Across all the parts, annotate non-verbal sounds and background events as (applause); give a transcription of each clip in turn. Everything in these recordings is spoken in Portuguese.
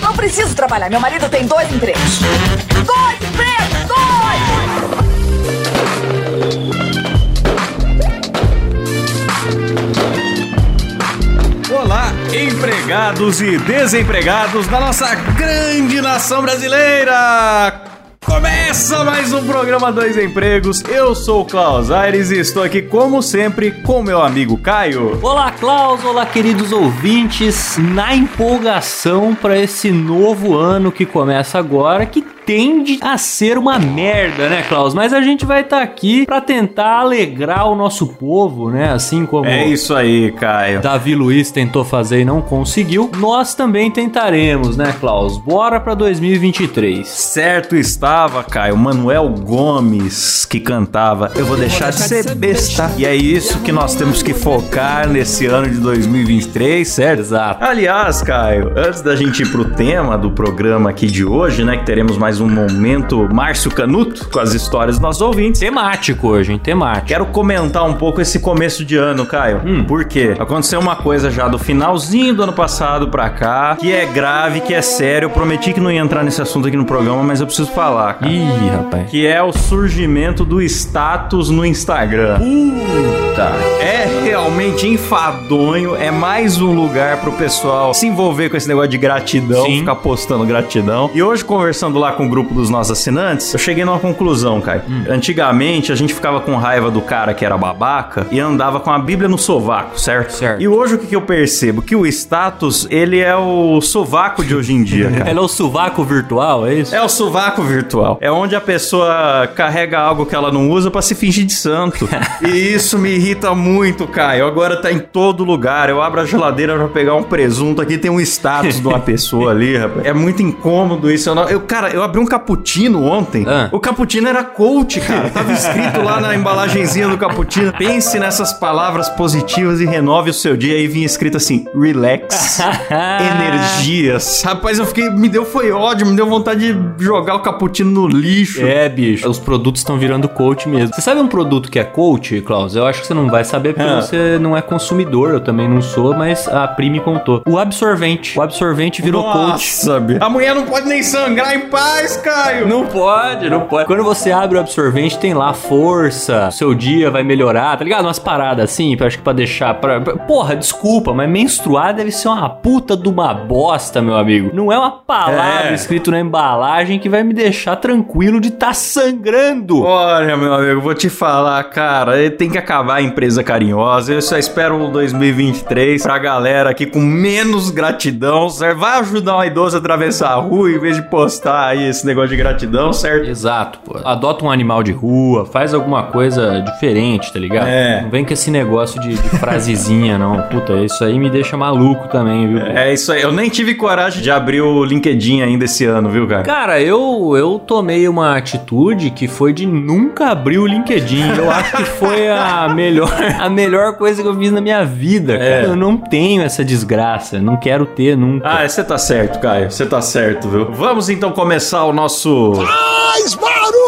Não preciso trabalhar. Meu marido tem dois empregos. Dois empregos! Dois! Olá, empregados e desempregados da nossa grande nação brasileira! Começa mais um programa Dois Empregos. Eu sou o Klaus Aires e estou aqui, como sempre, com meu amigo Caio. Olá, Klaus, olá, queridos ouvintes. Na empolgação para esse novo ano que começa agora, que tende a ser uma merda, né, Klaus? Mas a gente vai estar tá aqui para tentar alegrar o nosso povo, né? Assim como É isso aí, Caio. Davi Luiz tentou fazer e não conseguiu. Nós também tentaremos, né, Klaus? Bora para 2023. Certo estava, Caio, Manuel Gomes que cantava Eu vou deixar de ser besta. E é isso que nós temos que focar nesse ano de 2023, certo? Exato. Aliás, Caio, antes da gente ir pro tema do programa aqui de hoje, né, que teremos mais um momento Márcio Canuto com as histórias dos nossos ouvintes. Temático hoje, hein? Temático. Quero comentar um pouco esse começo de ano, Caio. Hum. Por quê? Aconteceu uma coisa já do finalzinho do ano passado pra cá, que é grave, que é sério. Eu prometi que não ia entrar nesse assunto aqui no programa, mas eu preciso falar, cara. Ih, rapaz. Que é o surgimento do status no Instagram. Puta. É realmente enfadonho, é mais um lugar pro pessoal se envolver com esse negócio de gratidão, Sim. ficar postando gratidão. E hoje, conversando lá com o grupo dos nossos assinantes, eu cheguei numa conclusão, Kai. Antigamente, a gente ficava com raiva do cara que era babaca e andava com a Bíblia no sovaco, certo? Certo. E hoje o que, que eu percebo? Que o status, ele é o sovaco de hoje em dia, (laughs) cara. Ela é o sovaco virtual, é isso? É o sovaco virtual. É onde a pessoa carrega algo que ela não usa pra se fingir de santo. (laughs) e isso me irrita muito, Caio. Agora tá em todo lugar. Eu abro a geladeira pra pegar um presunto aqui, tem um status de uma pessoa ali, rapaz. É muito incômodo isso. Eu, não- eu, cara, eu abri um cappuccino ontem. Ah. O cappuccino era coach, cara. (laughs) Tava escrito lá na embalagenzinha do cappuccino. Pense nessas palavras positivas e renove o seu dia. E vinha escrito assim: relax. (laughs) energias. Rapaz, eu fiquei. Me deu foi ódio, me deu vontade de jogar o cappuccino no lixo. É, bicho. Os produtos estão virando coach mesmo. Você sabe um produto que é coach, Klaus? Eu acho que você não vai saber porque Ah. você não é consumidor, eu também não sou, mas a Pri me contou. O absorvente. O absorvente virou coach. Nossa, bicho. A mulher não pode nem sangrar em paz, Caio. Não pode, não pode. Quando você abre o absorvente, tem lá força, seu dia vai melhorar, tá ligado? Umas paradas assim, eu acho que pra deixar. Pra... Porra, desculpa, mas menstruar deve ser uma puta de uma bosta, meu amigo. Não é uma palavra É. escrito na embalagem que vai me deixar tranquilo de tá sangrando. Olha, meu amigo, vou te falar, cara, tem que acabar a empresa carinhosa. Eu só espero o 2023 pra galera aqui com menos gratidão? Vai ajudar uma idosa a atravessar a rua em vez de postar aí esse negócio de gratidão, certo? Exato, pô. Adota um animal de rua, faz alguma coisa diferente, tá ligado? É. Não vem com esse negócio de, de frasezinha, não. Puta, isso aí me deixa maluco também, viu? É isso aí. Eu nem tive coragem de abrir o LinkedIn ainda esse ano, viu, cara? Cara, eu, eu tomei uma atitude que foi de nunca abrir o LinkedIn. Eu acho que foi a melhor, a melhor coisa que eu fiz na minha vida. cara. É. Eu não tenho essa desgraça, não quero ter nunca. Ah, você tá certo, Caio. Você tá certo, viu? Vamos então começar o nosso. Mais barulho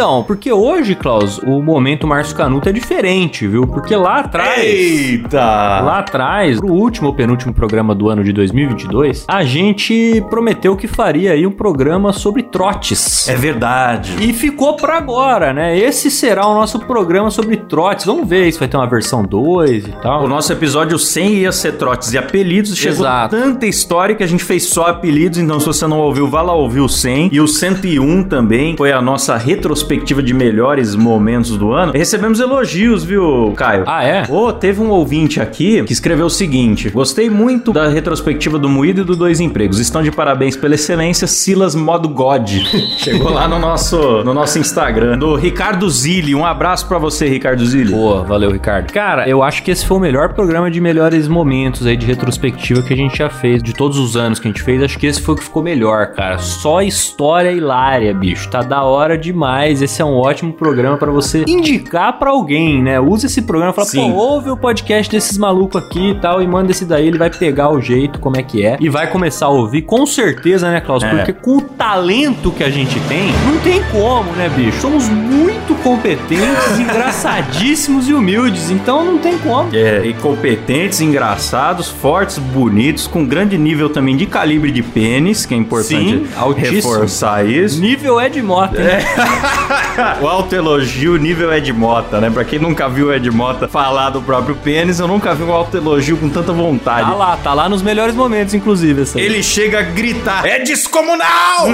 Então, porque hoje, Klaus, o momento Márcio Canuto é diferente, viu? Porque lá atrás. Eita! Lá atrás, pro último ou penúltimo programa do ano de 2022, a gente prometeu que faria aí um programa sobre trotes. É verdade. E ficou pra agora, né? Esse será o nosso programa sobre trotes. Vamos ver se vai ter uma versão 2 e tal. O nosso episódio 100 ia ser trotes e apelidos. Chegou Exato. tanta história que a gente fez só apelidos. Então, se você não ouviu, vá lá ouvir o 100. E o 101 também foi a nossa retrospectiva retrospectiva de melhores momentos do ano, recebemos elogios, viu, Caio? Ah, é? Ô, teve um ouvinte aqui que escreveu o seguinte: Gostei muito da retrospectiva do Moído e do Dois Empregos. Estão de parabéns pela excelência, Silas Modo God. (laughs) Chegou lá no nosso, no nosso Instagram. Do Ricardo Zilli. Um abraço pra você, Ricardo Zilli. Boa, valeu, Ricardo. Cara, eu acho que esse foi o melhor programa de melhores momentos aí de retrospectiva que a gente já fez. De todos os anos que a gente fez, acho que esse foi o que ficou melhor, cara. Só história hilária, bicho. Tá da hora demais. Esse é um ótimo programa pra você indicar pra alguém, né? Usa esse programa fala, Sim. pô, ouve o podcast desses malucos aqui e tal, e manda esse daí, ele vai pegar o jeito, como é que é, e vai começar a ouvir, com certeza, né, Klaus? É. Porque com o talento que a gente tem, não tem como, né, bicho? Somos muito competentes, (laughs) engraçadíssimos e humildes, então não tem como. É, e competentes, engraçados, fortes, bonitos, com grande nível também de calibre de pênis, que é importante Sim, reforçar isso. Nível Ed Mota, É. hein? (laughs) (laughs) o autoelogio nível Ed Mota, né? Pra quem nunca viu o Ed Mota falar do próprio pênis, eu nunca vi um autoelogio com tanta vontade. Tá lá, tá lá nos melhores momentos, inclusive, essa. Ele chega a gritar: É descomunal!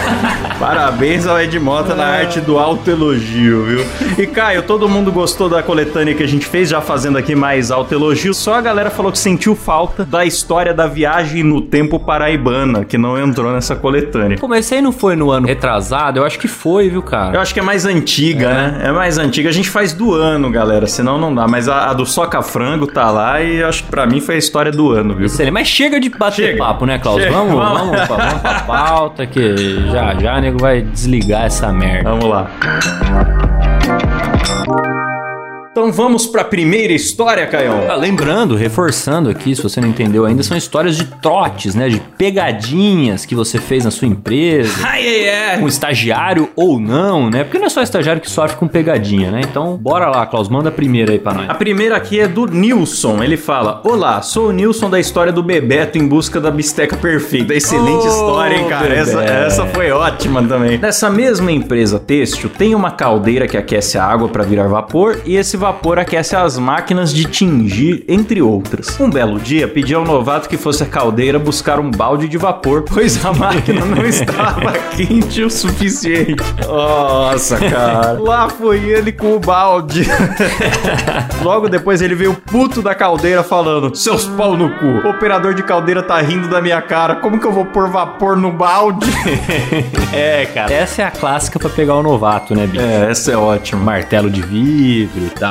(laughs) Parabéns ao Ed Mota na arte do autoelogio, viu? E Caio, todo mundo gostou da coletânea que a gente fez, já fazendo aqui mais autoelogio. Só a galera falou que sentiu falta da história da viagem no tempo paraibana, que não entrou nessa coletânea. Pô, mas esse aí não foi no ano retrasado? Eu acho que foi, viu, cara? Eu acho que é mais antiga, né? É mais antiga. A gente faz do ano, galera, senão não dá. Mas a, a do Soca Frango tá lá e acho que pra mim foi a história do ano, viu? Mas chega de bater Chega. papo, né, Klaus? Chega. Vamos, Vamos. vamos, pra, vamos pra pauta que já já o nego vai desligar essa merda. Vamos lá. Então vamos pra primeira história, Caião. Ah, Lembrando, reforçando aqui, se você não entendeu ainda, são histórias de trotes, né? De pegadinhas que você fez na sua empresa. (laughs) Ai, ai, ai. Um estagiário ou não, né? Porque não é só estagiário que sofre com pegadinha, né? Então, bora lá, Klaus, manda a primeira aí pra nós. A primeira aqui é do Nilson. Ele fala: Olá, sou o Nilson da história do Bebeto em busca da bisteca perfeita. Excelente Ô, história, hein, cara? Essa, essa foi ótima também. Nessa mesma empresa têxtil, tem uma caldeira que aquece a água para virar vapor e esse vapor aquece as máquinas de tingir, entre outras. Um belo dia, pedi ao novato que fosse a caldeira buscar um balde de vapor, pois a máquina não estava (laughs) quente o suficiente. Nossa, cara. Lá foi ele com o balde. (laughs) Logo depois ele veio puto da caldeira falando: Seus pau no cu. O operador de caldeira tá rindo da minha cara. Como que eu vou pôr vapor no balde? (laughs) É, cara. Essa é a clássica pra pegar o novato, né, bicho? É, essa é ótima. martelo de vidro e tal.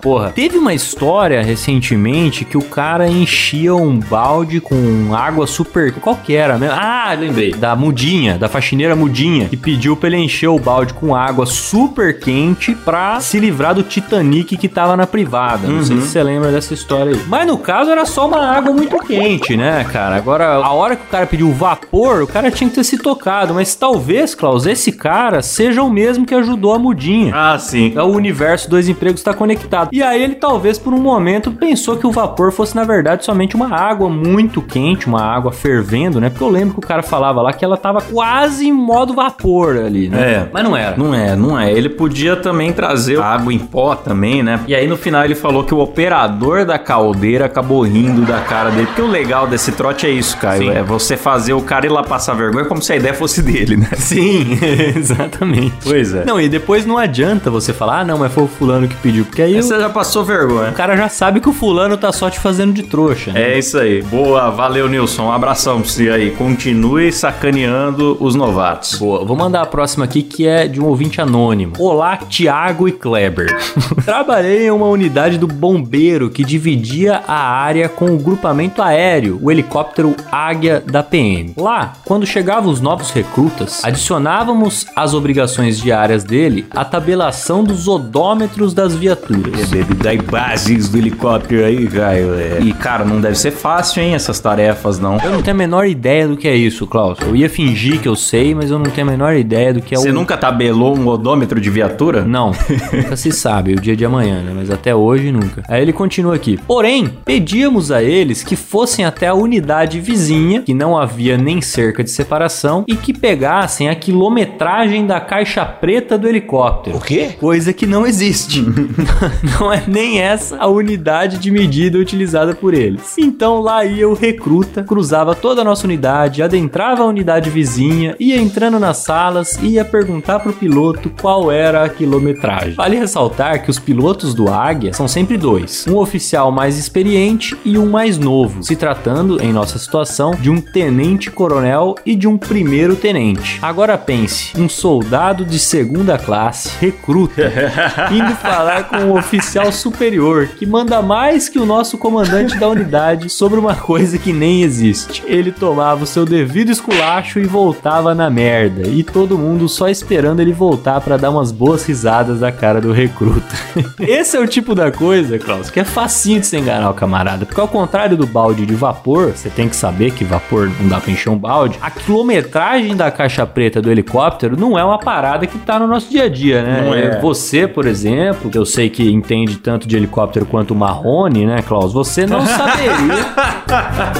Porra, teve uma história recentemente que o cara enchia um balde com água super. Qual que era mesmo? Ah, lembrei. Da mudinha, da faxineira mudinha, que pediu pra ele encher o balde com água super quente pra se livrar do Titanic que tava na privada. Não sei se você lembra dessa história aí. Mas no caso era só uma água muito quente, né, cara? Agora, a hora que o cara pediu vapor, o cara tinha que ter se tocado. Mas talvez, Klaus, esse cara seja o mesmo que ajudou a mudinha. Ah, sim. É o universo dois empregos está conectado. E aí ele talvez por um momento pensou que o vapor fosse na verdade somente uma água muito quente, uma água fervendo, né? Porque eu lembro que o cara falava lá que ela tava quase em modo vapor ali, né? É. Mas não era. Não é, não é. Ele podia também trazer água em pó também, né? E aí no final ele falou que o operador da caldeira acabou rindo da cara dele. Porque o legal desse trote é isso, Caio. Sim. É você fazer o cara ir lá passar vergonha como se a ideia fosse dele, né? (laughs) Sim, (laughs) exatamente. Pois é. Não, e depois não adianta você falar, ah, não, mas foi o fulano que pediu, porque aí Você já passou vergonha. o cara já sabe que o fulano tá só te fazendo de trouxa. né? É isso aí. Boa, valeu, Nilson. Um abração pra você aí. Continue sacaneando os novatos. Boa, vou mandar a próxima aqui que é de um ouvinte anônimo. Olá, Tiago e Kleber. (laughs) Trabalhei em uma unidade do bombeiro que dividia a área com o grupamento aéreo, o helicóptero Águia da PM. Lá, quando chegavam os novos recrutas, adicionávamos às obrigações diárias dele a tabelação dos odômetros das viaturas. Deve dar bases do helicóptero aí, Caio. É. E, cara, não deve ser fácil, hein, essas tarefas, não. Eu não tenho a menor ideia do que é isso, Klaus. Eu ia fingir que eu sei, mas eu não tenho a menor ideia do que é Você o nunca tabelou um odômetro de viatura? Não, (laughs) nunca se sabe o dia de amanhã, né? Mas até hoje nunca. Aí ele continua aqui. Porém, pedíamos a eles que fossem até a unidade vizinha, que não havia nem cerca de separação, e que pegassem a quilometragem da caixa preta do helicóptero. O quê? Coisa que não existe. (laughs) (laughs) não é nem essa a unidade de medida utilizada por eles. Então lá ia o recruta, cruzava toda a nossa unidade, adentrava a unidade vizinha, ia entrando nas salas e ia perguntar pro piloto qual era a quilometragem. Vale ressaltar que os pilotos do Águia são sempre dois: um oficial mais experiente e um mais novo, se tratando, em nossa situação, de um tenente coronel e de um primeiro tenente. Agora pense, um soldado de segunda classe, recruta, (laughs) indo falar com um oficial superior que manda mais que o nosso comandante da unidade sobre uma coisa que nem existe. Ele tomava o seu devido esculacho e voltava na merda, e todo mundo só esperando ele voltar para dar umas boas risadas da cara do recruta. (laughs) Esse é o tipo da coisa, Klaus, que é facinho de se enganar o camarada, porque ao contrário do balde de vapor, você tem que saber que vapor não dá pra encher um balde, a quilometragem da caixa preta do helicóptero não é uma parada que tá no nosso dia a dia, né? Não é. Você, por exemplo, que eu sei que entende tanto de helicóptero quanto o Marrone, né, Klaus? Você não (laughs) saberia.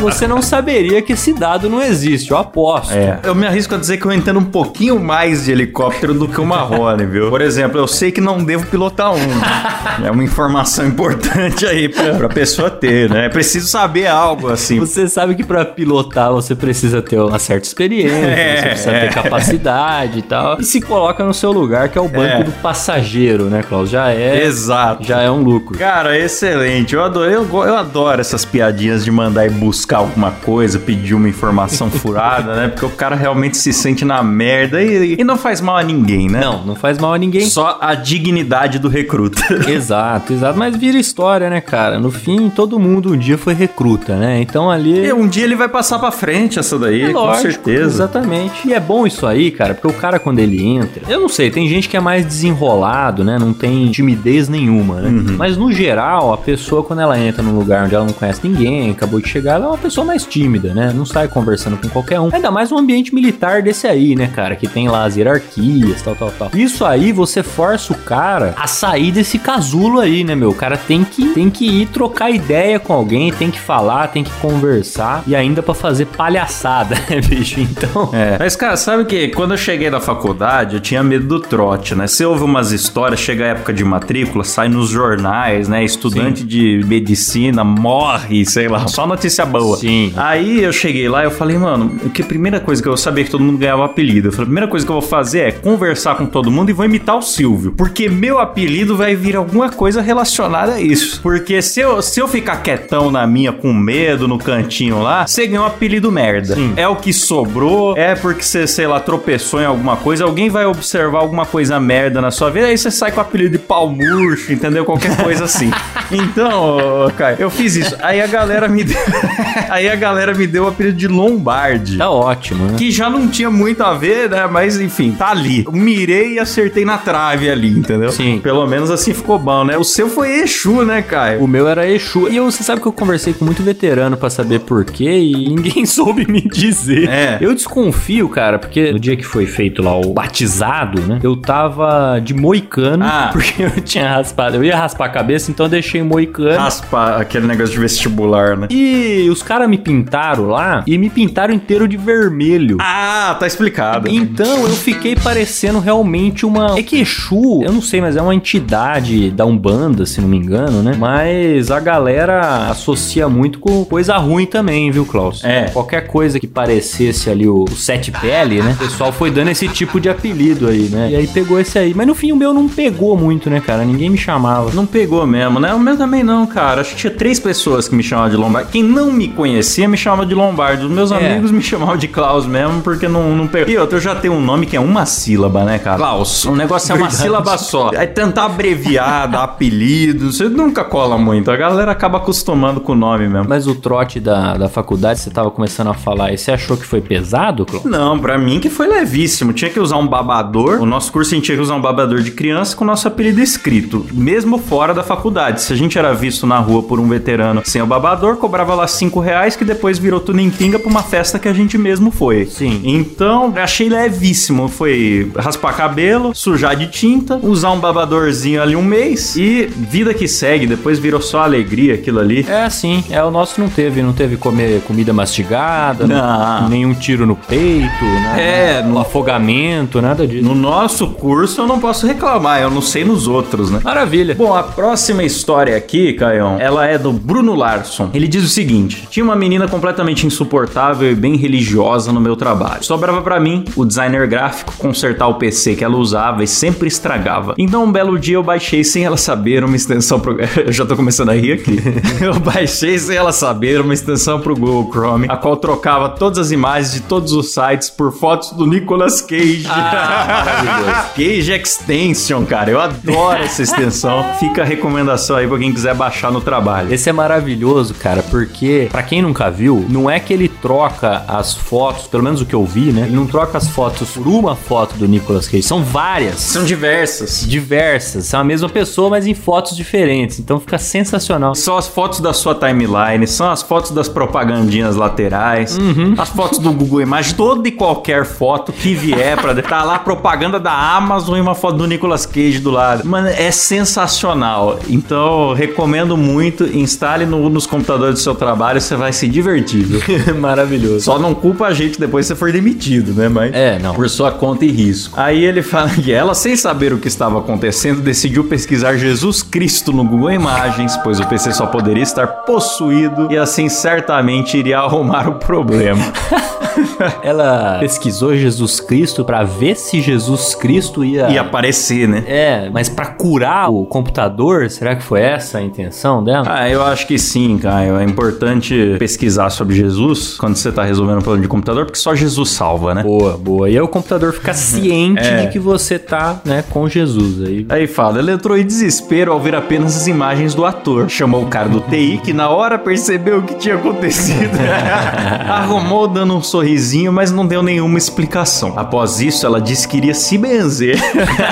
você não saberia que esse dado não existe, eu aposto. É. Eu me arrisco a dizer que eu entendo um pouquinho mais de helicóptero do que o Marrone, (laughs) viu? Por exemplo, eu sei que não devo pilotar um. (laughs) É uma informação importante aí pra, pra pessoa ter, né? É preciso saber algo assim. Você sabe que pra pilotar você precisa ter uma certa experiência, É, você precisa é. ter capacidade e tal. E se coloca no seu lugar, que é o banco É. do passageiro, né, Klaus? Já é. Exato. Já é um lucro. Cara, excelente. Eu adoro, eu, eu adoro essas piadinhas de mandar ir buscar alguma coisa, pedir uma informação (laughs) furada, né? Porque o cara realmente se sente na merda e, e não faz mal a ninguém, né? Não, não faz mal a ninguém. Só a dignidade do recruta. (laughs) Exato, exato. Mas vira história, né, cara? No fim, todo mundo um dia foi recruta, né? Então ali. E um dia ele vai passar pra frente essa daí, É com lógico, certeza. Exatamente. E é bom isso aí, cara, porque o cara, quando ele entra, eu não sei, tem gente que é mais desenrolado, né? Não tem timidez nenhuma, né? Uhum. Mas no geral, a pessoa, quando ela entra num lugar onde ela não conhece ninguém, acabou de chegar, ela é uma pessoa mais tímida, né? Não sai conversando com qualquer um. Ainda mais um ambiente militar desse aí, né, cara? Que tem lá as hierarquias, tal, tal, tal. Isso aí você força o cara a sair desse casulo aí, né, meu? O cara tem que, tem que ir trocar ideia com alguém, tem que falar, tem que conversar e ainda pra fazer palhaçada, (laughs) né, bicho? Então. É. Mas, cara, sabe que quando eu cheguei na faculdade, eu tinha medo do trote, né? Você ouve umas histórias, chega a época de matrícula, sai nos jornais, né? Estudante de medicina morre, sei lá, só notícia boa. Sim. Aí eu cheguei lá e eu falei, mano, que a primeira coisa que eu sabia que todo mundo ganhava apelido. Eu falei, a primeira coisa que eu vou fazer é conversar com todo mundo e vou imitar o Silvio. Porque meu apelido vai vir alguma coisa relacionada a isso. Porque se eu, se eu ficar quietão na minha, com medo, no cantinho lá, você ganhou um apelido merda. Sim. É o que sobrou, é porque você, sei lá, tropeçou em alguma coisa, alguém vai observar alguma coisa merda na sua vida, aí você sai com o apelido de pau murcho, entendeu? Qualquer coisa assim. Então, Caio, eu fiz isso. Aí a galera me deu. (laughs) aí a galera me deu o apelido de Lombardi. Tá ótimo, né? Que já não tinha muito a ver, né? Mas enfim, tá ali. Eu mirei e acertei na trave ali, entendeu? Sim. Pelo menos assim ficou bom, né? O seu foi Exu, né, Caio? O meu era Exu. E eu, você sabe que eu conversei com muito veterano pra saber por quê e (laughs) ninguém soube me dizer. É. Eu desconfio, cara, porque no dia que foi feito lá o batizado, né? Eu tava de moicano, Ah. (laughs) porque eu tinha raspado. Eu ia raspar a cabeça, então eu deixei moicano. Raspa aquele negócio de vestibular, né? E os caras me pintaram lá e me pintaram inteiro de vermelho. Ah, tá explicado. Então eu fiquei parecendo realmente uma. É que Exu, eu não sei, mas é uma entidade da Umbanda, se não me engano, né? Mas a galera associa muito com coisa ruim também, viu, Klaus? É. Qualquer coisa que parecesse ali o sete pele, né? O pessoal foi dando esse tipo de apelido aí, né? E aí pegou esse aí. Mas no fim o meu não pegou muito, né, cara? Ninguém me chamava. Não pegou mesmo, né? O meu também não, cara. Acho que tinha três pessoas que me chamavam de Lombardi. Quem não me conhecia me chamava de Lombardi. Os meus É. amigos me (laughs) chamavam de Klaus mesmo, porque não, não pegou. E outro, eu já tenho um nome que é uma sílaba, né, cara? Klaus. O negócio é uma Verdade. sílaba só. Aí (laughs) tentar abreviar, dar apelido, você nunca cola muito. A galera acaba acostumando com o nome mesmo. Mas o trote da, da faculdade, você tava começando a falar, e você achou que foi pesado, Klaus? Não, pra mim que foi levíssimo. Tinha que usar um babador. O nosso curso a gente tinha que usar um babador de criança com o nosso apelido escrito, mesmo fora da faculdade. Se a gente era visto na rua por um veterano sem o babador, cobrava lá 5 reais, que depois virou tudo em pinga pra uma festa que a gente mesmo foi. Sim. Então, achei levíssimo. Foi raspar cabelo, sujar de tinta, usar um babadorzinho ali um mês e vida que segue. Depois virou só alegria aquilo ali. É, sim. É, o nosso não teve. Não teve comer comida mastigada, Não. nenhum tiro no peito, nada, É, no afogamento, nada disso. No nosso curso eu não posso reclamar, eu não sei nos outros, né? Maravilha. Bom, a próxima história aqui, Caião, ela é do Bruno Larson. Ele diz o seguinte: tinha uma menina completamente insuportável e bem religiosa no meu trabalho. Sobrava pra mim, o designer gráfico, consertar o PC que ela usava e sempre estragava. Então, um belo dia eu baixei sem ela saber uma extensão pro. (laughs) eu já tô começando a rir aqui. (laughs) eu baixei sem ela saber uma extensão pro Google Chrome, a qual trocava todas as imagens de todos os sites por fotos do Nicolas Cage. maravilhoso. (laughs) Cage Extension, cara. Eu adoro essa extensão. Fica a recomendação aí pra quem quiser baixar no trabalho. Esse é maravilhoso, cara, porque pra quem nunca viu, não é que ele troca as fotos, pelo menos o que eu vi, né? Ele não troca as fotos por uma foto do Nicolas Cage, são várias. São diversas. diversas, são a mesma pessoa, mas em fotos diferentes. Então fica sensacional. São as fotos da sua timeline, são as fotos das propagandinhas laterais, as fotos do Google Imagens, toda e qualquer foto que vier pra (laughs) tá lá a propaganda da Amazon e uma foto do Nicolas Cage do lado. Mano, é sensacional. Então, recomendo muito. Instale no- nos computadores do seu trabalho, você vai se divertir. (laughs) Maravilhoso. Só não culpa a gente depois que você for demitido, né? Mas É, não. por sua conta e risco. Aí ele fala que ela, sem saber o que estava acontecendo, decidiu pesquisar Jesus Cristo no Google Imagens, pois o PC só poderia estar possuído e assim certamente iria arrumar o problema. (laughs) (laughs) Ela pesquisou Jesus Cristo pra ver se Jesus Cristo ia. Ia aparecer, né? É, mas pra curar o computador, será que foi essa a intenção dela? Ah, eu acho que sim, Caio. É importante pesquisar sobre Jesus quando você tá resolvendo um problema de computador, porque só Jesus salva, né? Boa, boa. E aí o computador fica (laughs) ciente É. de que você tá, né, com Jesus. Aí Aí fala, ele entrou em desespero ao ver apenas as imagens do ator. Chamou o cara do TI, que na hora percebeu o que tinha acontecido. (laughs) Arrumou dando um sorrisinho, mas não deu nenhuma explicação. Após isso, ela disse que iria se benzer.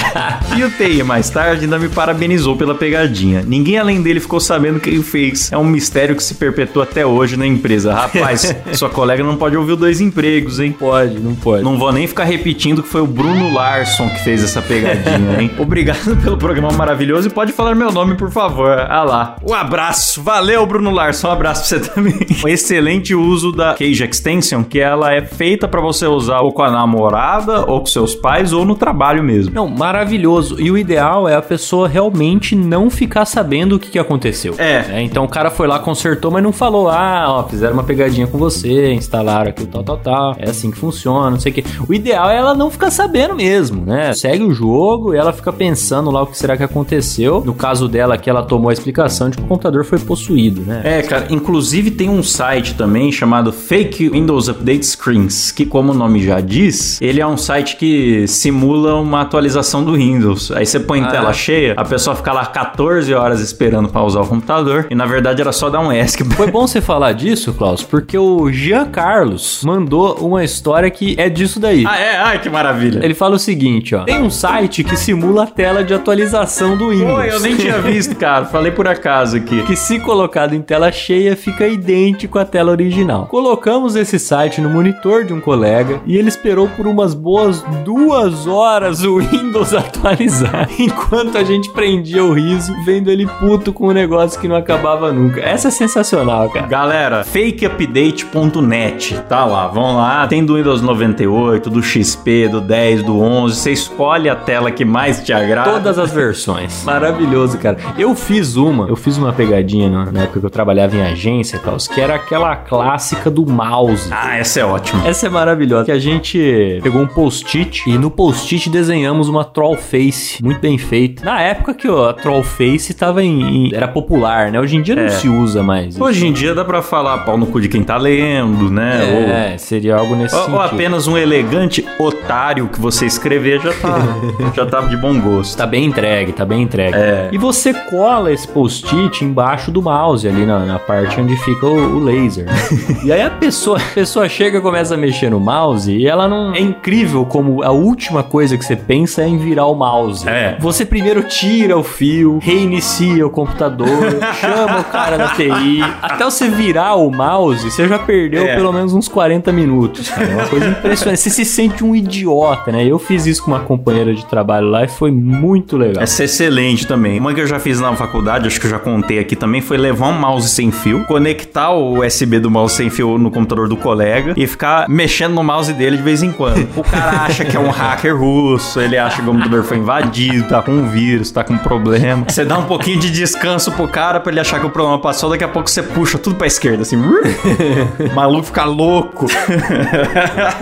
(laughs) e o TI, mais tarde, ainda me parabenizou pela pegadinha. Ninguém além dele ficou sabendo quem fez. É um mistério que se perpetua até hoje na empresa. Rapaz, (laughs) sua colega não pode ouvir dois empregos, hein? pode, não pode. Não vou nem ficar repetindo que foi o Bruno Larson que fez essa pegadinha, hein? (laughs) Obrigado pelo programa maravilhoso e pode falar meu nome, por favor. Ah lá. Um abraço. Valeu, Bruno Larson. Um abraço pra você também. Um excelente uso da Cage Extension, que ela é feita pra você usar ou com a namorada, ou com seus pais, ou no trabalho mesmo. Não, maravilhoso. E o ideal é a pessoa realmente não ficar sabendo o que, que aconteceu. É. Então o cara foi lá, consertou, mas não falou, ah, ó, fizeram uma pegadinha com você, instalaram aquilo, tal, tal, tal. É assim que funciona, não sei o quê. O ideal é ela não ficar sabendo mesmo, né? Segue o jogo e ela fica pensando lá o que será que aconteceu. No caso dela, que ela tomou a explicação de que o computador foi possuído, né? É, cara, inclusive tem um site também chamado Fake Windows Update Screens, que como o nome já diz, ele é um site que simula uma atualização do Windows. Aí você põe em Ah, tela é? cheia, a pessoa fica lá 14 horas esperando pra usar o computador, e na verdade era só dar um ESC. (laughs) Foi bom você falar disso, Klaus, porque o Jean Carlos mandou uma história que é disso daí. ah, é? Ai, que maravilha. Ele fala o seguinte, ó. Tem um site que simula a tela de atualização do Windows. Pô, eu nem tinha visto, cara. Falei por acaso aqui. que se colocado em tela cheia fica idêntico à tela original. Colocamos esse site no monitor de um colega e ele esperou por umas boas duas horas o Windows (laughs) atualizar, enquanto a gente prendia o riso vendo ele puto com um negócio que não acabava nunca. Essa é sensacional, cara. Galera, fakeupdate.net, tá lá, vão lá, tem do Windows 98, do XP, do 10, do 11, você escolhe a tela que mais te agrada. Todas as versões. (laughs) Maravilhoso, cara. Eu fiz uma, eu fiz uma pegadinha na, na época que eu trabalhava em agência, Klaus, que era aquela clássica do mouse. Ah, essa é ótima. Essa é maravilhosa. Que a gente pegou um post-it e no post-it desenhamos uma troll face muito bem feita. Na época que ó, a troll face tava em, em- era popular, né? Hoje em dia não É. se usa mais. Hoje em dia dá pra falar pau no cu de quem tá lendo, né? é, seria algo nesse Ou, sentido. ou apenas um elegante otário que você escrever já tá, (laughs) já tá de bom gosto. Tá bem entregue, tá bem entregue. É. E você cola esse post-it embaixo do mouse, ali na, na parte onde fica o, o laser. né? (laughs) e aí a pessoa, a pessoa chega colega começa a mexer no mouse e ela não. É incrível como a última coisa que você pensa é em virar o mouse. É. Você primeiro tira o fio, reinicia o computador, (laughs) chama o cara da TI. Até você virar o mouse, você já perdeu É. pelo menos uns 40 minutos. Cara. É uma coisa impressionante. Você se sente um idiota, né? Eu fiz isso com uma companheira de trabalho lá e foi muito legal. Essa é excelente também. Uma que eu já fiz na faculdade, acho que eu já contei aqui também, foi levar um mouse sem fio, conectar o USB do mouse sem fio no computador do colega e ficar mexendo no mouse dele de vez em quando. O cara acha que é um hacker russo, ele acha que o computador foi invadido, tá com um vírus, tá com um problema. Você dá um pouquinho de descanso pro cara pra ele achar que o problema passou, daqui a pouco você puxa tudo pra esquerda, assim. o (laughs) maluco fica louco.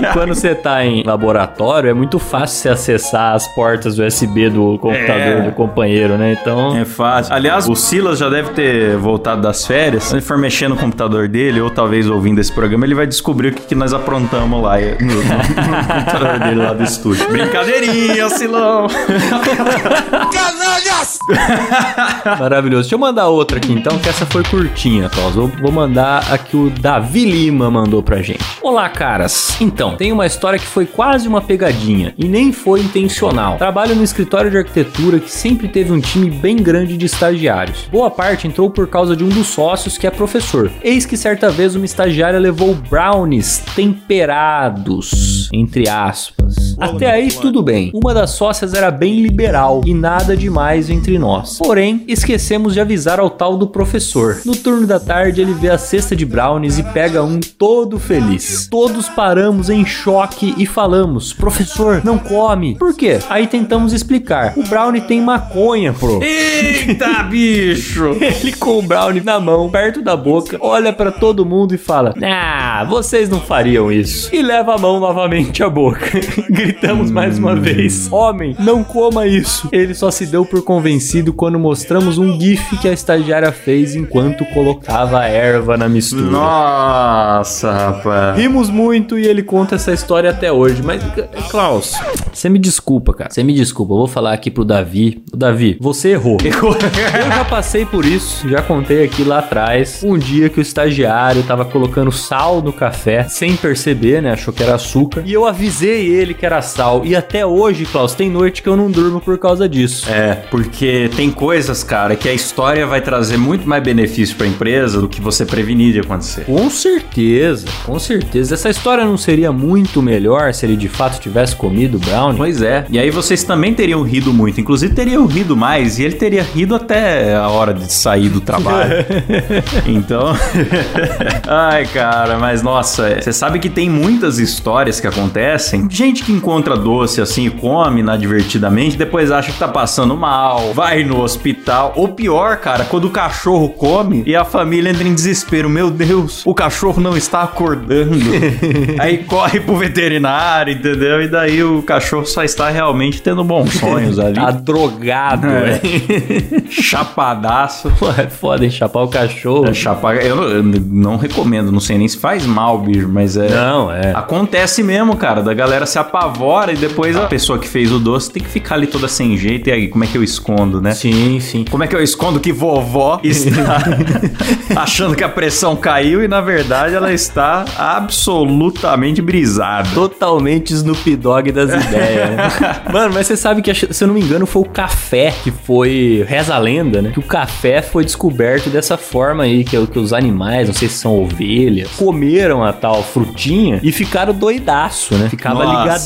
E quando você tá em laboratório, é muito fácil você acessar as portas USB do computador É. do companheiro, né? Então. É fácil. Aliás, o Silas já deve ter voltado das férias. Se ele for mexer no computador dele, ou talvez ouvindo esse programa, ele vai descobrir o que, que nós aprontamos lá no, no- no computador dele lá do estúdio. Brincadeirinha, Silão! Canalhas! Maravilhoso. Deixa eu mandar outra aqui então, que essa foi curtinha, Klaus. Vou, vou mandar a que o Davi Lima mandou pra gente. Olá, caras. Então, tem uma história que foi quase uma pegadinha e nem foi intencional. Trabalho no escritório de arquitetura que sempre teve um time bem grande de estagiários. Boa parte entrou por causa de um dos sócios que é professor. Eis que certa vez uma estagiária levou brownies temperados, entre aspas. Até aí tudo bem. Uma das sócias era bem liberal e nada demais entre nós. Porém, esquecemos de avisar ao tal do professor. No turno da tarde, ele vê a cesta de brownies e pega um todo feliz. Todos paramos em choque e falamos: Professor, não come. Por quê? Aí tentamos explicar. O brownie tem maconha, pro. Eita, (laughs) bicho! Ele com o brownie na mão, perto da boca, olha pra todo mundo e fala: Ah, vocês não fariam isso. E leva a mão novamente à boca. (laughs) (laughs) Gritamos mais uma vez: Homem, não coma isso. Ele só se deu por convencido quando mostramos um GIF que a estagiária fez enquanto colocava a erva na mistura. Nossa, rapaz. Rimos muito e ele conta essa história até hoje. Mas, Klaus, você me desculpa, cara. Você me desculpa. Eu vou falar aqui pro Davi. O Davi, você (laughs) errou. Eu já passei por isso, já contei aqui lá atrás. Um dia que o estagiário tava colocando sal no café, sem perceber, né? Achou que era açúcar. E eu avisei ele que era sal. E até hoje, Klaus, tem noite que eu não durmo por causa disso. É, porque tem coisas, cara, que a história vai trazer muito mais benefício pra empresa do que você prevenir de acontecer. Com certeza, com certeza. Essa história não seria muito melhor se ele de fato tivesse comido o brownie? Pois é. E aí vocês também teriam rido muito. Inclusive teriam rido mais. E ele teria rido até a hora de sair do trabalho. (laughs) então. (laughs) Ai, cara, mas nossa, é- você sabe que tem muitas histórias que acontecem. Gente que encontra doce assim e come inadvertidamente, depois acha que tá passando mal, vai no hospital. Ou pior, cara, quando o cachorro come e a família entra em desespero. Meu Deus, o cachorro não está acordando. (laughs) aí corre pro veterinário, entendeu? E daí o cachorro só está realmente tendo bons sonhos ali. Tá drogado, É. velho. (laughs) Chapadaço. Pô, é foda, hein? Chapar o cachorro. É, chapa, eu, não- eu não recomendo, não sei nem se faz mal, bicho, mas é. Não, é. Acontece mesmo, cara. Da galera se apavora e depois a pessoa que fez o doce tem que ficar ali toda sem jeito. E aí, como é que eu escondo, né? Sim, sim. Como é que eu escondo que vovó (laughs) está achando que a pressão caiu e na verdade ela está absolutamente brisada? Totalmente Snoop Dogg das (laughs) ideias. né? Mano, mas você sabe que, se eu não me engano, foi o café que foi. Reza a lenda, né? Que o café foi descoberto dessa forma aí, que, é que os animais, não sei se são ovelhas, comeram a tal frutinha e ficaram doidaço, né? Ficava Nossa.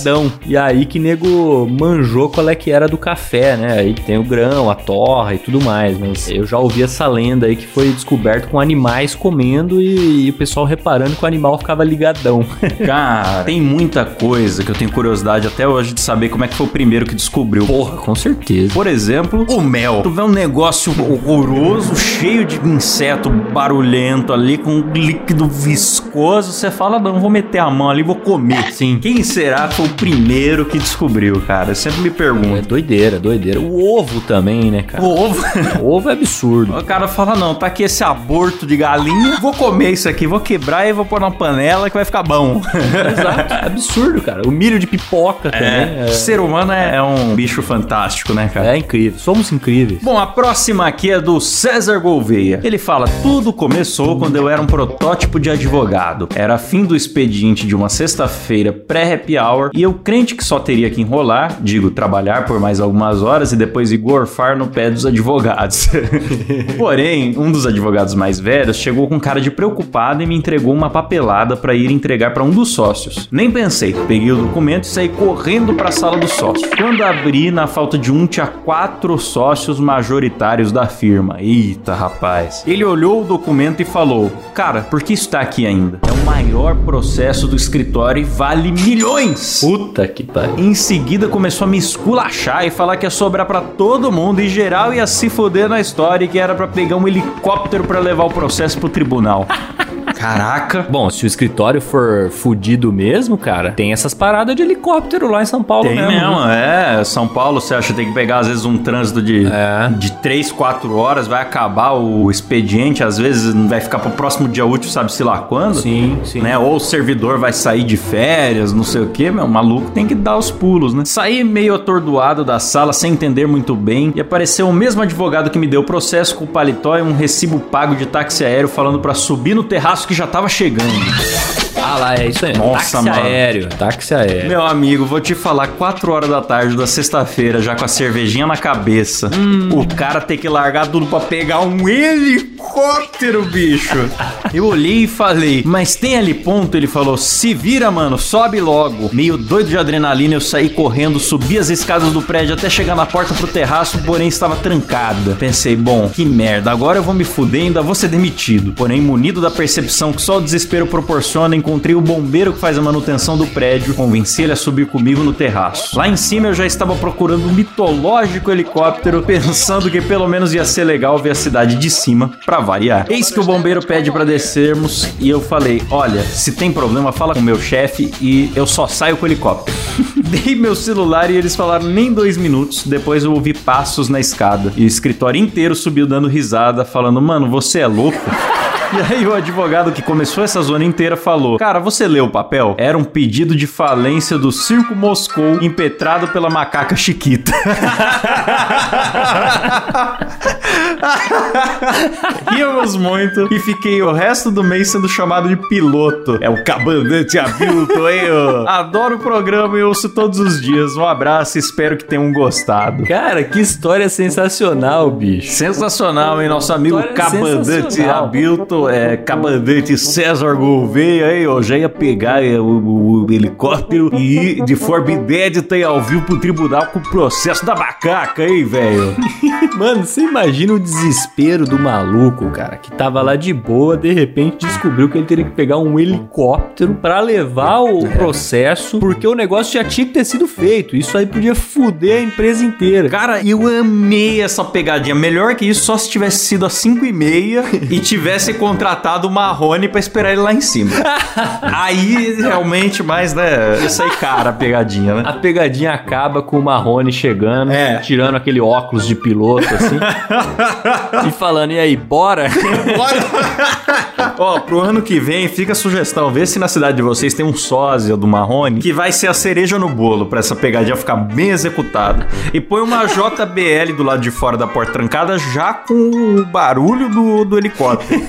E aí que nego manjou qual é que era do café, né? Aí tem o grão, a torra e tudo mais. Mas eu já ouvi essa lenda aí que foi descoberto com animais comendo e, e o pessoal reparando que o animal ficava ligadão. (laughs) Cara, tem muita coisa que eu tenho curiosidade até hoje de saber como é que foi o primeiro que descobriu. Porra, com certeza. Por exemplo, o mel. Tu vê um negócio horroroso, cheio de inseto barulhento ali, com um líquido viscoso. Você fala, não, vou meter a mão ali, vou comer. Sim. Quem será foi o primeiro que descobriu, cara? Eu sempre me É pergunto. doideira, doideira. O ovo também, né, cara? O ovo. (laughs) O ovo é absurdo. O cara fala, não, tá aqui esse aborto de galinha, vou comer isso aqui, vou quebrar e vou pôr na panela que vai ficar bom. (laughs) Exato. É absurdo, cara. O milho de pipoca também. O ser humano é, é um bicho fantástico, né, cara? É, é incrível. Somos incríveis. Bom, a próxima aqui é do César Gouveia. Ele fala: Tudo começou quando eu era um protótipo de advogado. Era fim do expediente de uma sexta-feira pré-happy hour e eu crente que só teria que enrolar, digo, trabalhar por mais algumas horas e depois ir gorfar no pé dos advogados. (laughs) Porém, um dos advogados mais velhos chegou com cara de preocupado e me entregou uma papelada para ir entregar para um dos sócios. Nem pensei, peguei o documento e saí correndo para a sala do sócio. Quando abri, na falta de um, tinha quatro sócios majoritários da firma. Eita, rapaz. Ele olhou o documento e falou: Cara, por que isso tá aqui ainda? É o maior processo do escritório e vale milhões. Puta que pariu. Em seguida começou a me esculachar e falar que ia sobrar pra todo mundo e geral ia se foder na história e que era pra pegar um helicóptero pra levar o processo pro tribunal. (laughs) Caraca. Bom, se o escritório for fudido mesmo, cara, tem essas paradas de helicóptero lá em São Paulo Tem mesmo. mesmo, é. São Paulo, você acha que tem que pegar, às vezes, um trânsito de, É. de 3, 4 horas, vai acabar o expediente, às vezes vai ficar pro próximo dia útil, sabe-se lá quando. Sim, sim. Né? Ou o servidor vai sair de férias, não sei o que, meu, o maluco tem que dar os pulos, né? Saí meio atordoado da sala, sem entender muito bem, e apareceu o mesmo advogado que me deu o processo com o paletó e um recibo pago de táxi aéreo falando pra subir no terraço que já tava chegando. Ah lá, é isso aí. Nossa, táxi mano. aéreo. Táxi aéreo. Meu amigo, vou te falar, 4 horas da tarde da sexta-feira, já com a cervejinha na cabeça. O cara ter que largar tudo pra pegar um helicóptero, bicho. Eu olhei e falei, mas tem ali ponto? Ele falou, se vira, mano, sobe logo. Meio doido de adrenalina, eu saí correndo, subi as escadas do prédio até chegar na porta pro terraço, porém estava trancada. Pensei, bom, que merda, agora eu vou me fuder e ainda vou ser demitido. Porém, munido da percepção que só o desespero proporciona, encontrei o bombeiro que faz a manutenção do prédio, convenci ele a subir comigo no terraço. Lá em cima eu já estava procurando um mitológico helicóptero, pensando que pelo menos ia ser legal ver a cidade de cima, pra variar. Eis que o bombeiro pede pra descermos e eu falei: Olha, se tem problema, fala com o meu chefe e eu só saio com o helicóptero. (laughs) Dei meu celular e eles falaram nem dois minutos. Depois eu ouvi passos na escada e o escritório inteiro subiu dando risada, falando: Mano, você é louco? E aí o advogado que começou essa zona inteira falou: Cara, você leu o papel? Era um pedido de falência do Circo Moscou impetrado pela macaca Chiquita. (laughs) Ríamos muito e fiquei o resto do mês sendo chamado de piloto. É o cabandante Abilton, hein? Adoro o programa e ouço todos os dias. Um abraço e espero que tenham gostado. Cara, que história sensacional, bicho. Sensacional, hein? Nosso amigo Cabandante sensacional. É, Cabandante César Gouveia, hein? Eu já ia pegar é, o, o helicóptero e ir de forma inédita e ao vivo pro tribunal com o processo da macaca, hein, velho? (laughs) Mano, você imagina o desespero do maluco, cara, que tava lá de boa, de repente descobriu que ele teria que pegar um helicóptero pra levar o processo, porque o negócio já tinha que ter sido feito. Isso aí podia fuder a empresa inteira. Cara, eu amei essa pegadinha. Melhor que isso, só se tivesse sido às 5 e meia e tivesse contratado o Marrone pra esperar ele lá em cima. (laughs) Aí, realmente, mais, né? Ia sair cara a pegadinha, né? A pegadinha acaba com o Marrone chegando, É. tirando aquele óculos de piloto assim (laughs) e falando: "E aí, bora?" (laughs) Ó, pro ano que vem, fica a sugestão. Vê se na cidade de vocês tem um sósia do Marrone que vai ser a cereja no bolo pra essa pegadinha ficar bem executada. E põe uma JBL do lado de fora da porta trancada já com o barulho do, do helicóptero.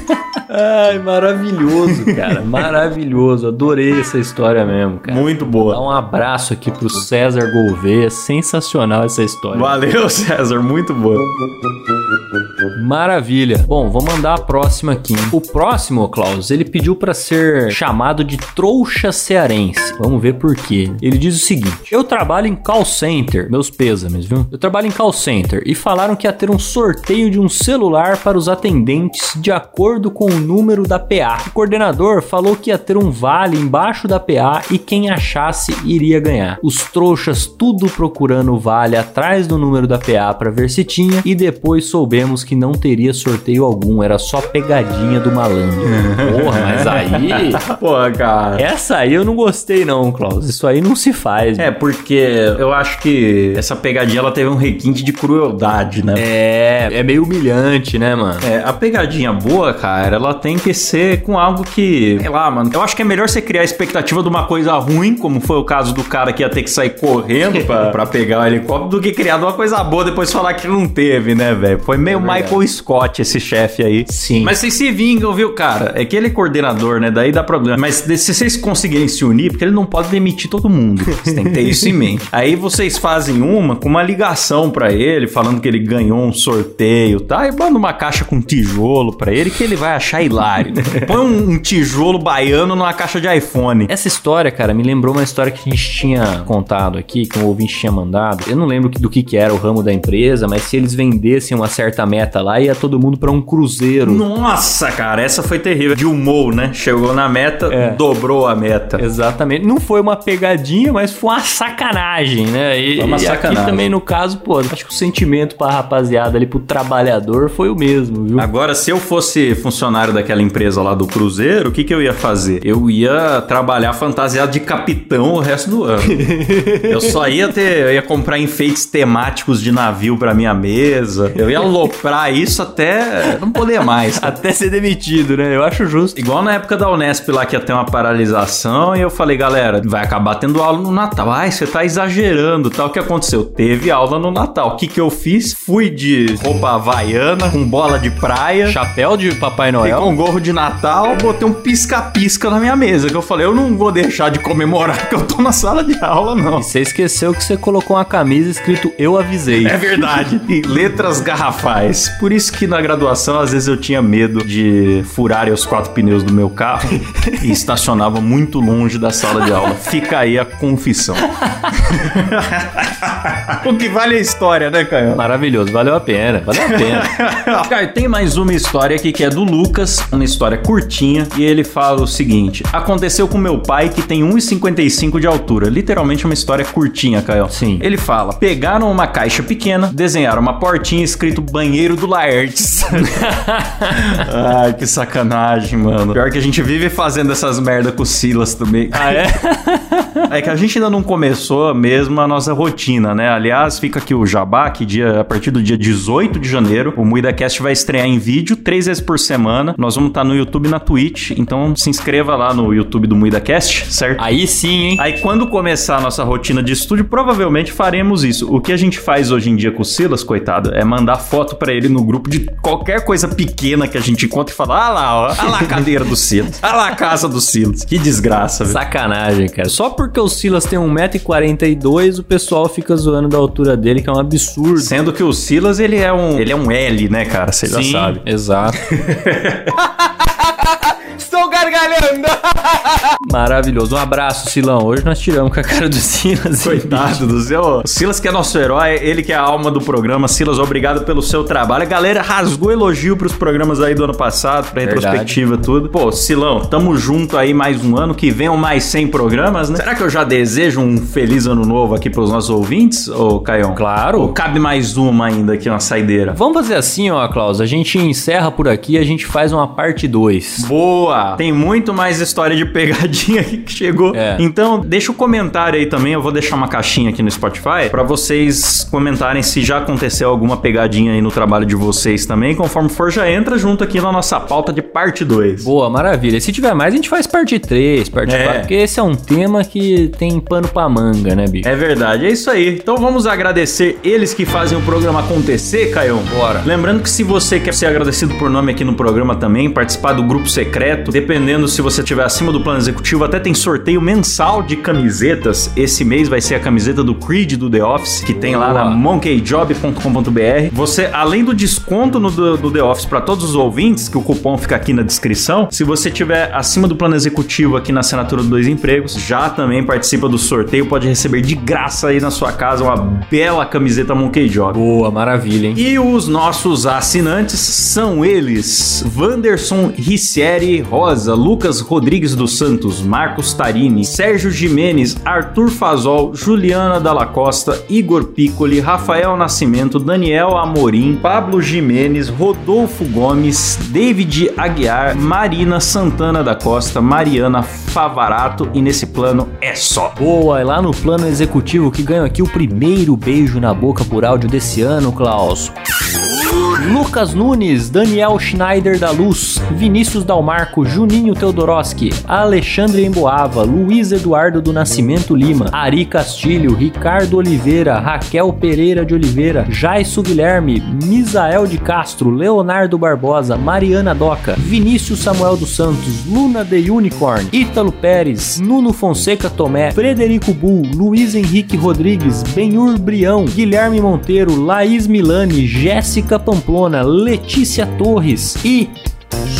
Ai, maravilhoso, cara. Maravilhoso. Adorei essa história mesmo, cara. Muito Dá boa. um abraço aqui pro César Gouveia. Sensacional essa história. Valeu, César. Muito boa. Maravilha. Bom, vou mandar a próxima aqui. O próximo, Klaus, ele pediu pra ser chamado de trouxa cearense. Vamos ver por quê. Ele diz o seguinte: Eu trabalho em call center, meus pêsames, viu? Eu trabalho em call center e falaram que ia ter um sorteio de um celular para os atendentes de acordo com o número da PA. O coordenador falou que ia ter um vale embaixo da PA e quem achasse iria ganhar. Os trouxas tudo procurando o vale atrás do número da PA para ver se tinha e depois soubemos que não teria sorteio algum, era só pegadinha do malandro. (laughs) Porra, mas aí. Pô, cara. Essa aí eu não gostei, não, Klaus. Isso aí não se faz. É, porque eu acho que essa pegadinha ela teve um requinte de crueldade, né? É, é meio humilhante, né, mano? É, a pegadinha boa, cara, ela tem que ser com algo que, sei lá, mano. Eu acho que é melhor você criar a expectativa de uma coisa ruim, como foi o caso do cara que ia ter que sair correndo pra, (laughs) pra pegar o helicóptero, do que criar uma coisa boa depois falar que não teve, né, velho? Foi meio Michael Scott esse chefe aí. Sim. Mas vocês se vingam, viu, cara? É que ele é coordenador, né? Daí dá problema. Mas se vocês conseguirem se unir, porque ele não pode demitir todo mundo. Você tem que ter isso em mente. (laughs) Aí vocês fazem uma com uma ligação pra ele, falando que ele ganhou um sorteio, tá? E manda uma caixa com tijolo pra ele que ele vai achar hilário. (laughs) Põe um, um tijolo baiano numa caixa de iPhone. Essa história, cara, me lembrou uma história que a gente tinha contado aqui, que um ouvinte tinha mandado. Eu não lembro do que, que era o ramo da empresa, mas se eles vendessem uma certa meta lá, ia todo mundo pra um cruzeiro. Nossa, cara, essa foi terrível. Dilmou, né? Chegou na meta, É. dobrou a meta. Exatamente. Não foi uma pegadinha, mas foi uma sacanagem, né? E, Foi uma e sacanagem. aqui também, no caso, pô, acho que o sentimento pra rapaziada ali, pro trabalhador, foi o mesmo, viu? Agora, se eu fosse funcionário daquela empresa lá do Cruzeiro, o que, que eu ia fazer? Eu ia trabalhar fantasiado de capitão o resto do ano. (laughs) eu só ia ter. Eu ia comprar enfeites temáticos de navio pra minha mesa. Eu ia aloprar isso até não poder mais. Até ser demitido, né? Eu acho justo. Igual na época da Unesp lá que ia ter uma paralisação e eu falei, galera, vai acabar tendo aula no Natal. Ai, você tá exagerando, tal. O que aconteceu? Teve aula no Natal. O que que eu fiz? Fui de roupa havaiana, com bola de praia. Chapéu de Papai E Noel. com gorro de Natal, botei um pisca-pisca na minha mesa. Que eu falei, eu não vou deixar de comemorar que eu tô na sala de aula, não. E você esqueceu que você colocou uma camisa escrito Eu avisei. É verdade. E (laughs) letras garrafais. Por isso que na graduação, às vezes eu tinha medo de furarem os quatro pneus do meu carro (laughs) e estacionava muito longe da sala de aula. Fica aí a confissão. o que vale é a história, né, Caio? Maravilhoso, valeu a pena, valeu a pena. (laughs) Caio, tem mais uma história aqui que é do Lucas, uma história curtinha, e ele fala o seguinte: Aconteceu com meu pai que tem 1,55 de altura. Literalmente uma história curtinha, Caio. Sim. Ele fala: pegaram uma caixa pequena, desenharam uma portinha escrito banheiro do Laertes. (laughs) Ai, que sacanagem, mano. Pior que a gente vive fazendo essas merda com o Silas também. ah, é? (laughs) É que a gente ainda não começou mesmo a nossa rotina, né? Aliás, fica aqui o jabá, que dia, a partir do dia 18 de janeiro, o MuidaCast vai estrear em vídeo três vezes por semana. Nós vamos estar no YouTube e na Twitch, então se inscreva lá no YouTube do MuidaCast, certo? Aí sim, hein? Aí quando começar a nossa rotina de estúdio, provavelmente faremos isso. O que a gente faz hoje em dia com o Silas, coitado, é mandar foto pra ele no grupo de qualquer coisa pequena que a gente encontra e falar: ah lá, ó, ah lá a cadeira do Silas, ah lá a casa do Silas. Que desgraça, velho. Sacanagem, cara. Só porque o Silas tem 1,42m, o pessoal fica zoando da altura dele, que é um absurdo. Sendo que o Silas, ele é um, ele é um L, né, cara? Você já sabe. Exato. (laughs) (laughs) Estou gargalhando. Maravilhoso. Um abraço, Silão. Hoje nós tiramos com a cara do Silas. Coitado do seu. O Silas que é nosso herói, ele que é a alma do programa. Silas, obrigado pelo seu trabalho. A galera rasgou elogio pros programas aí do ano passado, pra Verdade. retrospectiva, tudo. Pô, Silão, tamo junto aí mais um ano, que venham mais 100 programas, né? Será que eu já desejo um feliz ano novo aqui pros nossos ouvintes, ô Caião? Claro. Ou cabe mais uma ainda aqui, uma saideira? Vamos fazer assim, ó, Klaus. A gente encerra por aqui e a gente faz uma parte 2. Boa! Tem muito mais história de pegadinha aqui que chegou. É. Então, deixa o comentário aí também. Eu vou deixar uma caixinha aqui no Spotify pra vocês comentarem se já aconteceu alguma pegadinha aí no trabalho de vocês também. Conforme for, já entra junto aqui na nossa pauta de parte 2. Boa, maravilha. Se tiver mais, a gente faz parte 3, parte É. 4, porque esse é um tema que tem pano pra manga, né, bicho? É verdade, é isso aí. Então vamos agradecer eles que fazem o programa acontecer, Caio. Bora. Lembrando que se você quer ser agradecido por nome aqui no programa também, participar do grupo secreto, dependendo se você estiver acima do plano executivo, até tem sorteio mensal de camisetas. Esse mês vai ser a camiseta do Creed do The Office, que tem lá Boa. na monkeyjob.com.br. Você, além do desconto no do, do The Office para todos os ouvintes, que o cupom fica aqui na descrição, se você estiver acima do plano executivo aqui na assinatura do Dois Empregos, já também participa do sorteio, pode receber de graça aí na sua casa uma bela camiseta Monkey Job. Boa, maravilha, hein? E os nossos assinantes são eles: Vanderson Ricieri Rosa, Lucas Rodrigues dos Santos, Santos, Marcos Tarini, Sérgio Jimenez, Arthur Fazol, Juliana Dalla Costa, Igor Piccoli, Rafael Nascimento, Daniel Amorim, Pablo Jimenez, Rodolfo Gomes, David Aguiar, Marina Santana da Costa, Mariana Favarato e nesse plano é só. Boa, é lá no plano executivo que ganho aqui o primeiro beijo na boca por áudio desse ano, Klaus. Lucas Nunes, Daniel Schneider da Luz, Vinícius Dalmarco, Juninho Teodoroski, Alexandre Emboava, Luiz Eduardo do Nascimento Lima, Ari Castilho, Ricardo Oliveira, Raquel Pereira de Oliveira, Jaisso Guilherme, Misael de Castro, Leonardo Barbosa, Mariana Doca, Vinícius Samuel dos Santos, Luna The Unicorn, Ítalo Pérez, Nuno Fonseca Tomé, Frederico Bull, Luiz Henrique Rodrigues, Benhur Brião, Guilherme Monteiro, Laís Milani, Jéssica Pamplona, Letícia Torres e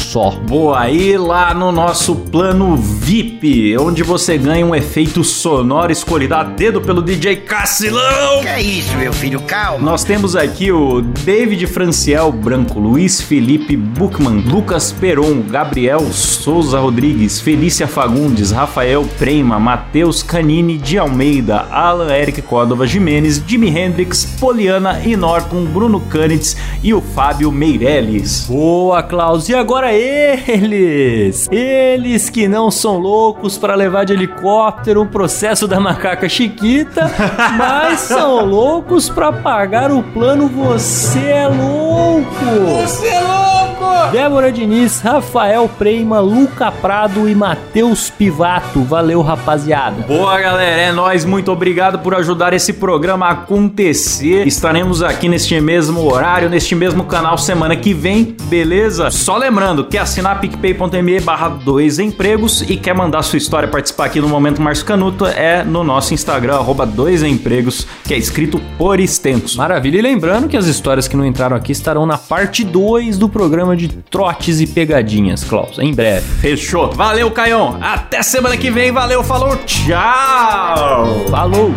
só. Boa, aí lá no nosso plano VIP, onde você ganha um efeito sonoro escolhido a dedo pelo DJ Cassilão. Que é isso, meu filho? Calma. Nós temos aqui o David Franciel Branco, Luiz Felipe Buchmann, Lucas Peron, Gabriel Souza Rodrigues, Felícia Fagundes, Rafael Prema, Matheus Canini de Almeida, Alan Eric Córdova Jimenez, Jimi Hendrix, Poliana e Norton, Bruno Canitz e o Fábio Meirelles. Boa, Klaus. E agora eles! Eles que não são loucos para levar de helicóptero o processo da macaca Chiquita, mas são (laughs) loucos para pagar o plano Você é Louco! Você é louco! Débora Diniz, Rafael Preima, Luca Prado e Matheus Pivato. Valeu, rapaziada. Boa, galera. É nóis. Muito obrigado por ajudar esse programa a acontecer. Estaremos aqui neste mesmo horário, neste mesmo canal semana que vem, beleza? Só lembrando, quer assinar picpay.me barra dois empregos e quer mandar sua história participar aqui no Momento Márcio Canuto, é no nosso Instagram, arroba dois empregos, que é escrito por extensos. Maravilha. E lembrando que as histórias que não entraram aqui estarão na parte 2 do programa de trotes e pegadinhas, Klaus. Em breve. Fechou. Valeu, Caião. Até semana que vem. Valeu, falou, tchau. Falou!